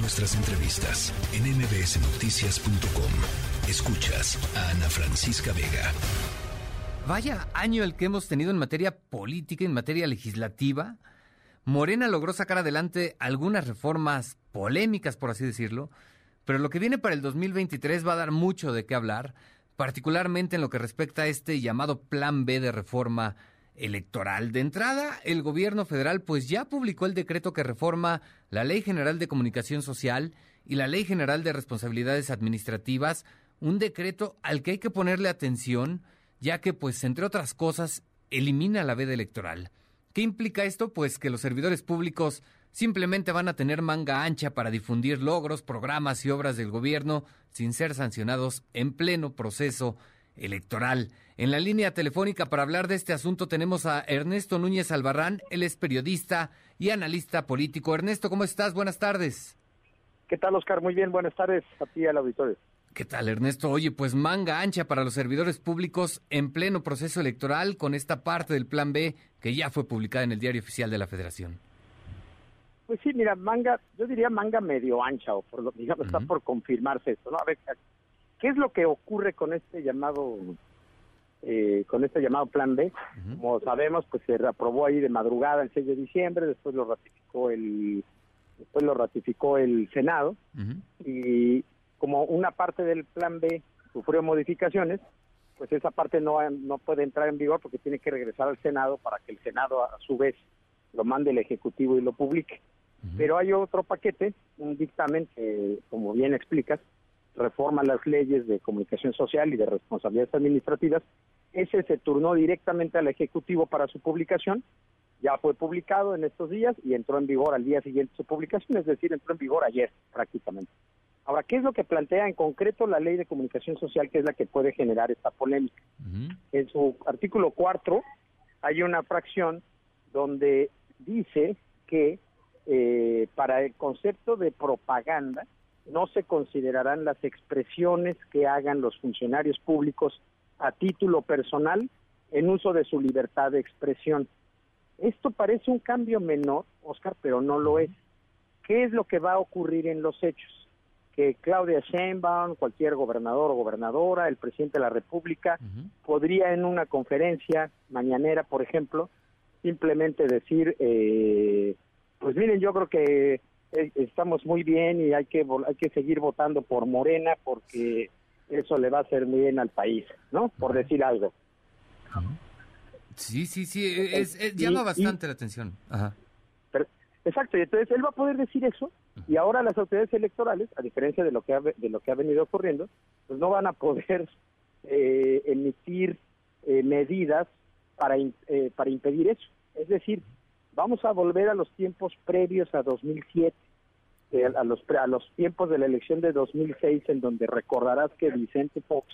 Nuestras entrevistas en mbsnoticias.com. Escuchas a Ana Francisca Vega. Vaya año el que hemos tenido en materia política, en materia legislativa. Morena logró sacar adelante algunas reformas polémicas, por así decirlo, pero lo que viene para el 2023 va a dar mucho de qué hablar, particularmente en lo que respecta a este llamado Plan B de reforma electoral. De entrada, el gobierno federal pues ya publicó el decreto que reforma la Ley General de Comunicación Social y la Ley General de Responsabilidades Administrativas, un decreto al que hay que ponerle atención, ya que pues entre otras cosas elimina la veda electoral. ¿Qué implica esto? Pues que los servidores públicos simplemente van a tener manga ancha para difundir logros, programas y obras del gobierno sin ser sancionados en pleno proceso electoral. En la línea telefónica para hablar de este asunto tenemos a Ernesto Núñez Albarrán, él es periodista y analista político. Ernesto, ¿cómo estás? Buenas tardes. ¿Qué tal, Oscar? Muy bien, buenas tardes a ti y al auditorio. ¿Qué tal, Ernesto? Oye, pues manga ancha para los servidores públicos en pleno proceso electoral con esta parte del Plan B que ya fue publicada en el Diario Oficial de la Federación. Pues sí, mira, manga, yo diría manga medio ancha, o por lo digamos, está por confirmarse esto, ¿no? A ver, ¿qué es lo que ocurre con este llamado eh, con este llamado Plan B? Como sabemos, pues se aprobó ahí de madrugada el 6 de diciembre, después lo ratificó el después lo ratificó el Senado y como una parte del Plan B sufrió modificaciones, pues esa parte no, no puede entrar en vigor porque tiene que regresar al Senado para que el Senado a su vez lo mande el Ejecutivo y lo publique. Pero hay otro paquete, un dictamen que, como bien explicas, reforma las leyes de comunicación social y de responsabilidades administrativas. Ese se turnó directamente al Ejecutivo para su publicación. Ya fue publicado en estos días y entró en vigor al día siguiente su publicación, es decir, entró en vigor ayer prácticamente. Ahora, ¿qué es lo que plantea en concreto la ley de comunicación social, que es la que puede generar esta polémica? En su artículo 4 hay una fracción donde dice que eh, para el concepto de propaganda no se considerarán las expresiones que hagan los funcionarios públicos a título personal en uso de su libertad de expresión. Esto parece un cambio menor, Oscar, pero no lo es. ¿Qué es lo que va a ocurrir en los hechos? Que Claudia Sheinbaum, cualquier gobernador o gobernadora, el presidente de la República, podría en una conferencia mañanera, por ejemplo, simplemente decir, eh, pues miren, yo creo que eh, estamos muy bien y hay que hay que seguir votando por Morena porque eso le va a hacer muy bien al país, ¿no? Por decir algo. Sí, sí, sí, es, llama bastante la atención. Ajá. exacto, y entonces él va a poder decir eso y ahora las autoridades electorales, a diferencia de lo que ha, de lo que ha venido ocurriendo, pues no van a poder eh, emitir eh, medidas para para impedir eso. Es decir, vamos a volver a los tiempos previos a 2007, eh, a, los, a los tiempos de la elección de 2006, en donde recordarás que Vicente Fox,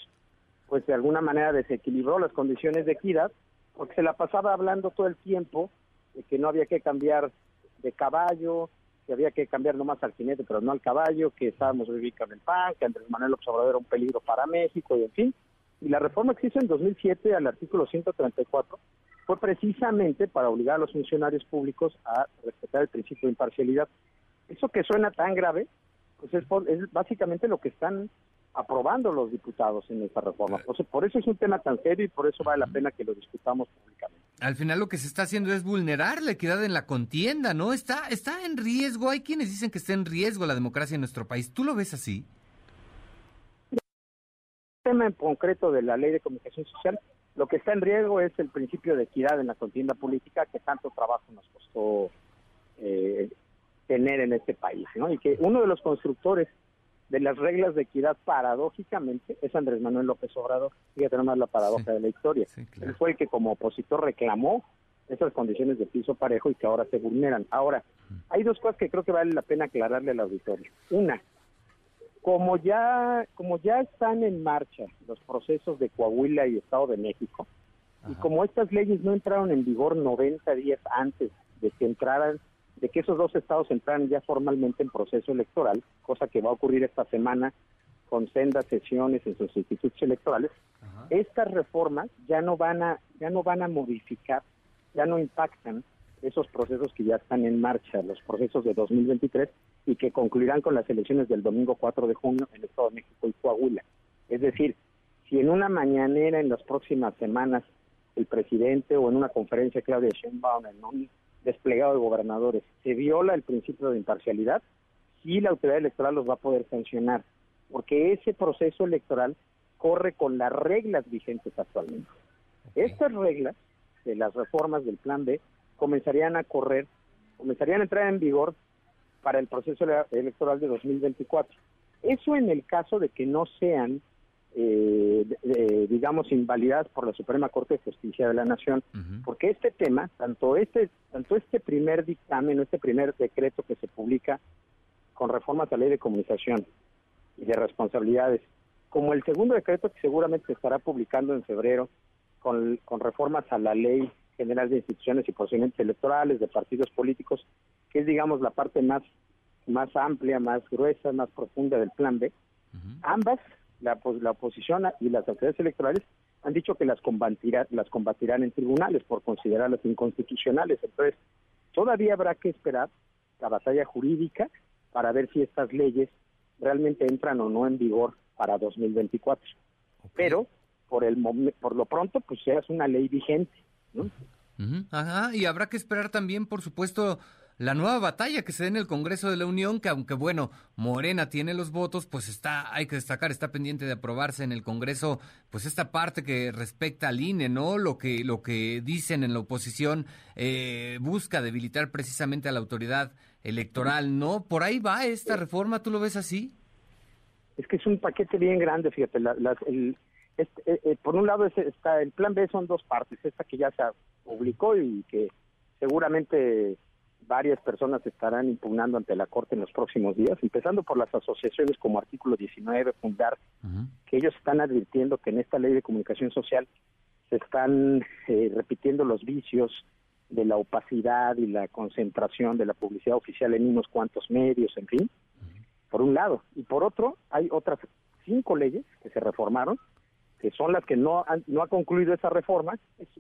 pues de alguna manera desequilibró las condiciones de equidad, porque se la pasaba hablando todo el tiempo de que no había que cambiar de caballo, que había que cambiar nomás al jinete, pero no al caballo, que estábamos viviendo en el PAN, que Andrés Manuel Observador era un peligro para México, y en fin. Y la reforma que se hizo en 2007 al artículo 134 fue precisamente para obligar a los funcionarios públicos a respetar el principio de imparcialidad. Eso que suena tan grave, pues es, básicamente lo que están aprobando los diputados en esta reforma. por eso es un tema tan serio y por eso vale la pena que lo discutamos públicamente. Al final lo que se está haciendo es vulnerar la equidad en la contienda, ¿no? Está, está en riesgo. Hay quienes dicen que está en riesgo la democracia en nuestro país. ¿Tú lo ves así? El tema en concreto de la ley de comunicación social lo que está en riesgo es el principio de equidad en la contienda política que tanto trabajo nos costó eh, tener en este país, ¿no? Y que uno de los constructores de las reglas de equidad, paradójicamente, es Andrés Manuel López Obrador. Fíjate nomás la paradoja de la historia. Él fue el que como opositor reclamó esas condiciones de piso parejo y que ahora se vulneran. Ahora, hay dos cosas que creo que vale la pena aclararle al auditorio. Una, como ya, como ya están en marcha los procesos de Coahuila y Estado de México, y como estas leyes no entraron en vigor 90 días antes de que entraran, de que esos dos estados entraran ya formalmente en proceso electoral, cosa que va a ocurrir esta semana con sendas sesiones en sus institutos electorales, estas reformas ya no van a, ya no van a modificar, ya no impactan esos procesos que ya están en marcha, los procesos de 2023 y que concluirán con las elecciones del domingo 4 de junio en el Estado de México y Coahuila. Es decir, si en una mañanera en las próximas semanas el presidente o en una conferencia Claudia Sheinbaum en un desplegado de gobernadores se viola el principio de imparcialidad, sí la autoridad electoral los va a poder sancionar, porque ese proceso electoral corre con las reglas vigentes actualmente. Estas reglas de las reformas del Plan B comenzarían a correr, comenzarían a entrar en vigor para el proceso electoral de 2024. Eso en el caso de que no sean, eh, digamos, invalidadas por la Suprema Corte de Justicia de la Nación, porque este tema, tanto este, tanto este primer dictamen, este primer decreto que se publica con reformas a la ley de comunicación y de responsabilidades, como el segundo decreto que seguramente se estará publicando en febrero con, con reformas a la ley general de instituciones y procedimientos electorales, de partidos políticos, que es, digamos, la parte más, más amplia, más gruesa, más profunda del plan B. Ambas, la, la oposición y las autoridades electorales, han dicho que las, combatirá, las combatirán en tribunales por considerarlas inconstitucionales. Entonces, todavía habrá que esperar la batalla jurídica para ver si estas leyes realmente entran o no en vigor para 2024. Pero por el por lo pronto pues seas una ley vigente Ajá, y habrá que esperar también, por supuesto, la nueva batalla que se dé en el Congreso de la Unión, que aunque bueno, Morena tiene los votos, pues está, hay que destacar, está pendiente de aprobarse en el Congreso, pues esta parte que respecta al INE, ¿no? Lo que, lo que dicen en la oposición eh, busca debilitar precisamente a la autoridad electoral, ¿no? Por ahí va esta reforma, ¿tú lo ves así? Es que es un paquete bien grande, fíjate, el, este, eh, eh, por un lado está el plan B son dos partes, esta que ya se publicó y que seguramente varias personas estarán impugnando ante la Corte en los próximos días, empezando por las asociaciones como Artículo 19, Fundar, que ellos están advirtiendo que en esta ley de comunicación social se están eh, repitiendo los vicios de la opacidad y la concentración de la publicidad oficial en unos cuantos medios, en fin, por un lado. Y por otro, hay otras cinco leyes que se reformaron que son las que no, han, no ha concluido esa reforma,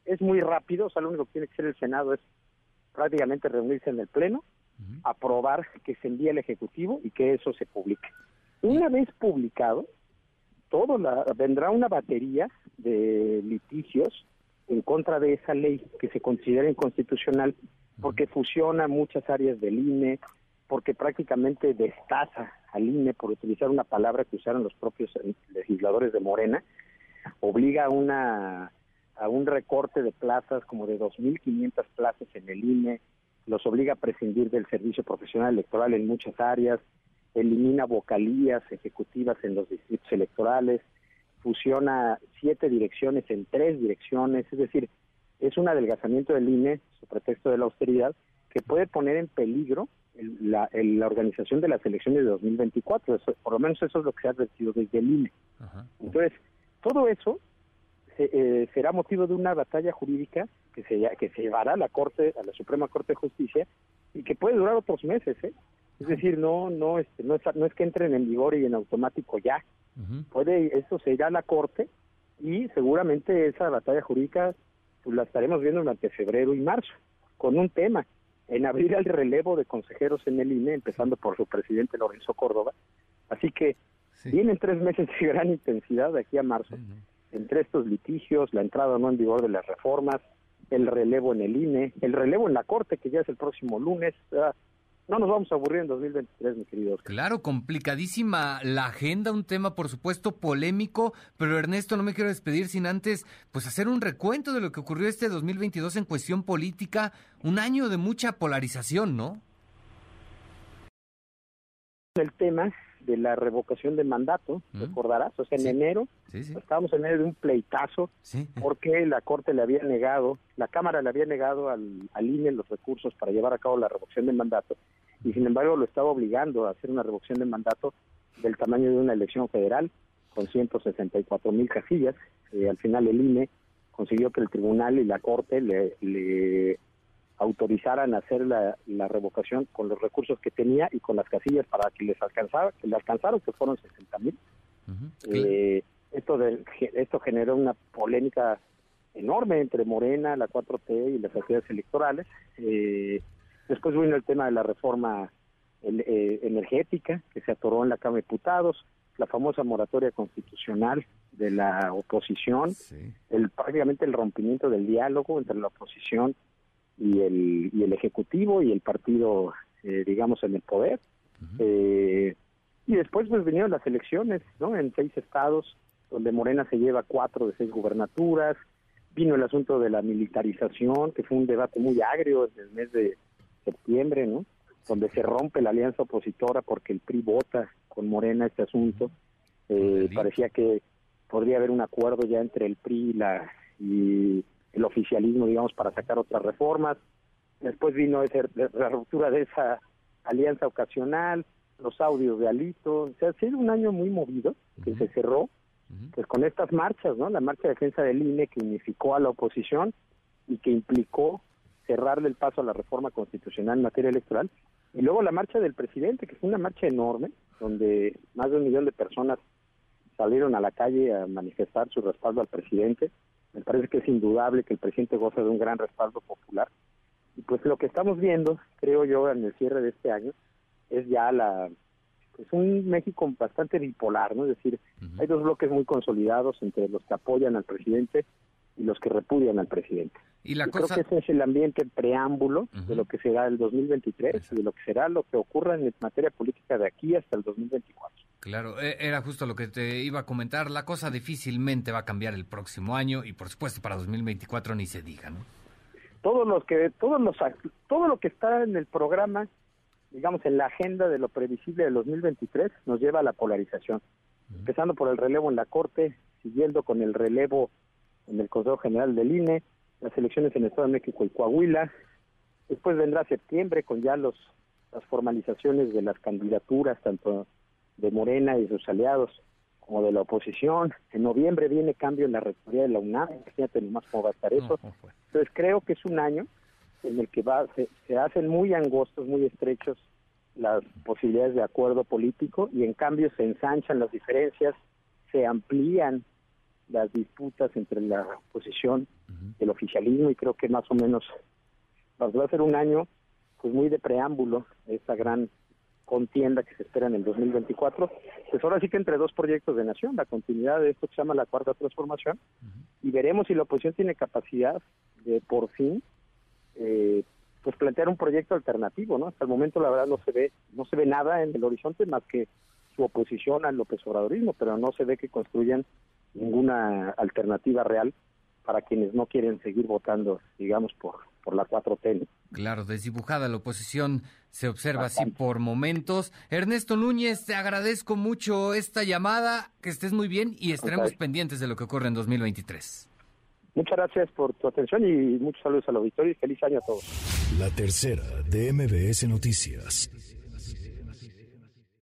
es, muy rápido, o sea, lo único que tiene que hacer el Senado es prácticamente reunirse en el Pleno, aprobar que se envíe al Ejecutivo y que eso se publique. Una vez publicado, todo la, vendrá una batería de litigios en contra de esa ley que se considera inconstitucional porque fusiona muchas áreas del INE, porque prácticamente destaza al INE, por utilizar una palabra que usaron los propios legisladores de Morena, obliga a una a un recorte de plazas como de 2.500 plazas en el INE, los obliga a prescindir del servicio profesional electoral en muchas áreas, elimina vocalías ejecutivas en los distritos electorales, fusiona siete direcciones en tres direcciones, es decir, es un adelgazamiento del INE, su pretexto de la austeridad, que puede poner en peligro la, la, organización de las elecciones de 2024. por lo menos eso es lo que se ha advertido desde el INE. Entonces, todo eso eh, será motivo de una batalla jurídica que se, que se llevará a la Corte, a la Suprema Corte de Justicia, y que puede durar otros meses, ¿eh? Es decir, no, no, este, no, es, no es que entren en vigor y en automático ya. Puede, eso se irá a la Corte y seguramente esa batalla jurídica pues, la estaremos viendo durante febrero y marzo, con un tema, en abrir el relevo de consejeros en el INE, empezando por su presidente Lorenzo Córdoba. Así que Vienen tres meses de gran intensidad de aquí a marzo, entre estos litigios, la entrada no en vigor de las reformas, el relevo en el INE, el relevo en la Corte, que ya es el próximo lunes. no nos vamos a aburrir en 2023, mi querido Claro, complicadísima la agenda, un tema por supuesto polémico, pero Ernesto, no me quiero despedir sin antes pues hacer un recuento de lo que ocurrió este 2022 en cuestión política, un año de mucha polarización, ¿no? El tema de la revocación de mandato, recordarás, o sea, en enero, estábamos en medio de un pleitazo, porque la Corte le había negado, la Cámara le había negado al, al INE los recursos para llevar a cabo la revocación de mandato, y sin embargo lo estaba obligando a hacer una revocación de mandato del tamaño de una elección federal, con 164 mil casillas, y al final el INE consiguió que el tribunal y la Corte le, le autorizaran a hacer la, revocación con los recursos que tenía y con las casillas para que les alcanzara, que le alcanzaron, que fueron 60 mil. Eh, esto, de, esto generó una polémica enorme entre Morena, la 4T y las actividades electorales. Eh, después vino el tema de la reforma eh, energética que se atoró en la Cámara de Diputados, la famosa moratoria constitucional de la oposición, el prácticamente el rompimiento del diálogo entre la oposición y el, y el Ejecutivo y el partido, eh, digamos, en el poder. eh, y después pues vinieron las elecciones, ¿no? En seis estados, donde Morena se lleva cuatro de seis gubernaturas. Vino el asunto de la militarización, que fue un debate muy agrio en el mes de septiembre, ¿no? Donde se rompe la alianza opositora porque el PRI vota con Morena este asunto. Eh, parecía que podría haber un acuerdo ya entre el PRI y, la, y el oficialismo, digamos, para sacar otras reformas. Después vino ese, la ruptura de esa alianza ocasional, los audios de Alito. O sea, ha sido un año muy movido que se cerró pues con estas marchas, ¿no? La marcha de defensa del INE que unificó a la oposición y que implicó cerrarle el paso a la reforma constitucional en materia electoral. Y luego la marcha del presidente, que fue una marcha enorme, donde más de un millón de personas salieron a la calle a manifestar su respaldo al presidente. Me parece que es indudable que el presidente goza de un gran respaldo popular. Y pues lo que estamos viendo, creo yo, en el cierre de este año, es ya la pues un México bastante bipolar, ¿no? Es decir, hay dos bloques muy consolidados entre los que apoyan al presidente y los que repudian al presidente. Y la Yo cosa... creo que ese es el ambiente preámbulo de lo que será el 2023 y de lo que será lo que ocurra en materia política de aquí hasta el 2024. Claro, e- era justo lo que te iba a comentar. La cosa difícilmente va a cambiar el próximo año y por supuesto para 2024 ni se diga, ¿no? Todos los que todos los todo lo que está en el programa, digamos en la agenda de lo previsible del 2023 nos lleva a la polarización. Empezando por el relevo en la Corte, siguiendo con el relevo en el Consejo General del INE, las elecciones en el Estado de México y Coahuila. Después vendrá septiembre con ya los las formalizaciones de las candidaturas tanto de Morena y sus aliados como de la oposición. En noviembre viene cambio en la rectoría de la UNAM, fíjate nomás cómo va a estar eso. Entonces creo que es un año en el que va, se, se hacen muy angostos, muy estrechos las posibilidades de acuerdo político y en cambio se ensanchan las diferencias, se amplían las disputas entre la oposición y el oficialismo y creo que más o menos pues, va a ser un año pues muy de preámbulo esta gran contienda que se espera en el 2024. Pues ahora sí que entre dos proyectos de nación, la continuidad de esto que se llama la cuarta transformación y veremos si la oposición tiene capacidad de por fin eh, pues plantear un proyecto alternativo, ¿no? Hasta el momento la verdad no se ve no se ve nada en el horizonte más que su oposición al López Obradorismo, pero no se ve que construyan ninguna alternativa real para quienes no quieren seguir votando, digamos, por por la 4T. ¿no? Claro, desdibujada la oposición se observa así por momentos. Ernesto Núñez, te agradezco mucho esta llamada, que estés muy bien y estaremos pendientes de lo que ocurre en 2023. Muchas gracias por tu atención y muchos saludos al auditorio y feliz año a todos. La tercera de MBS Noticias.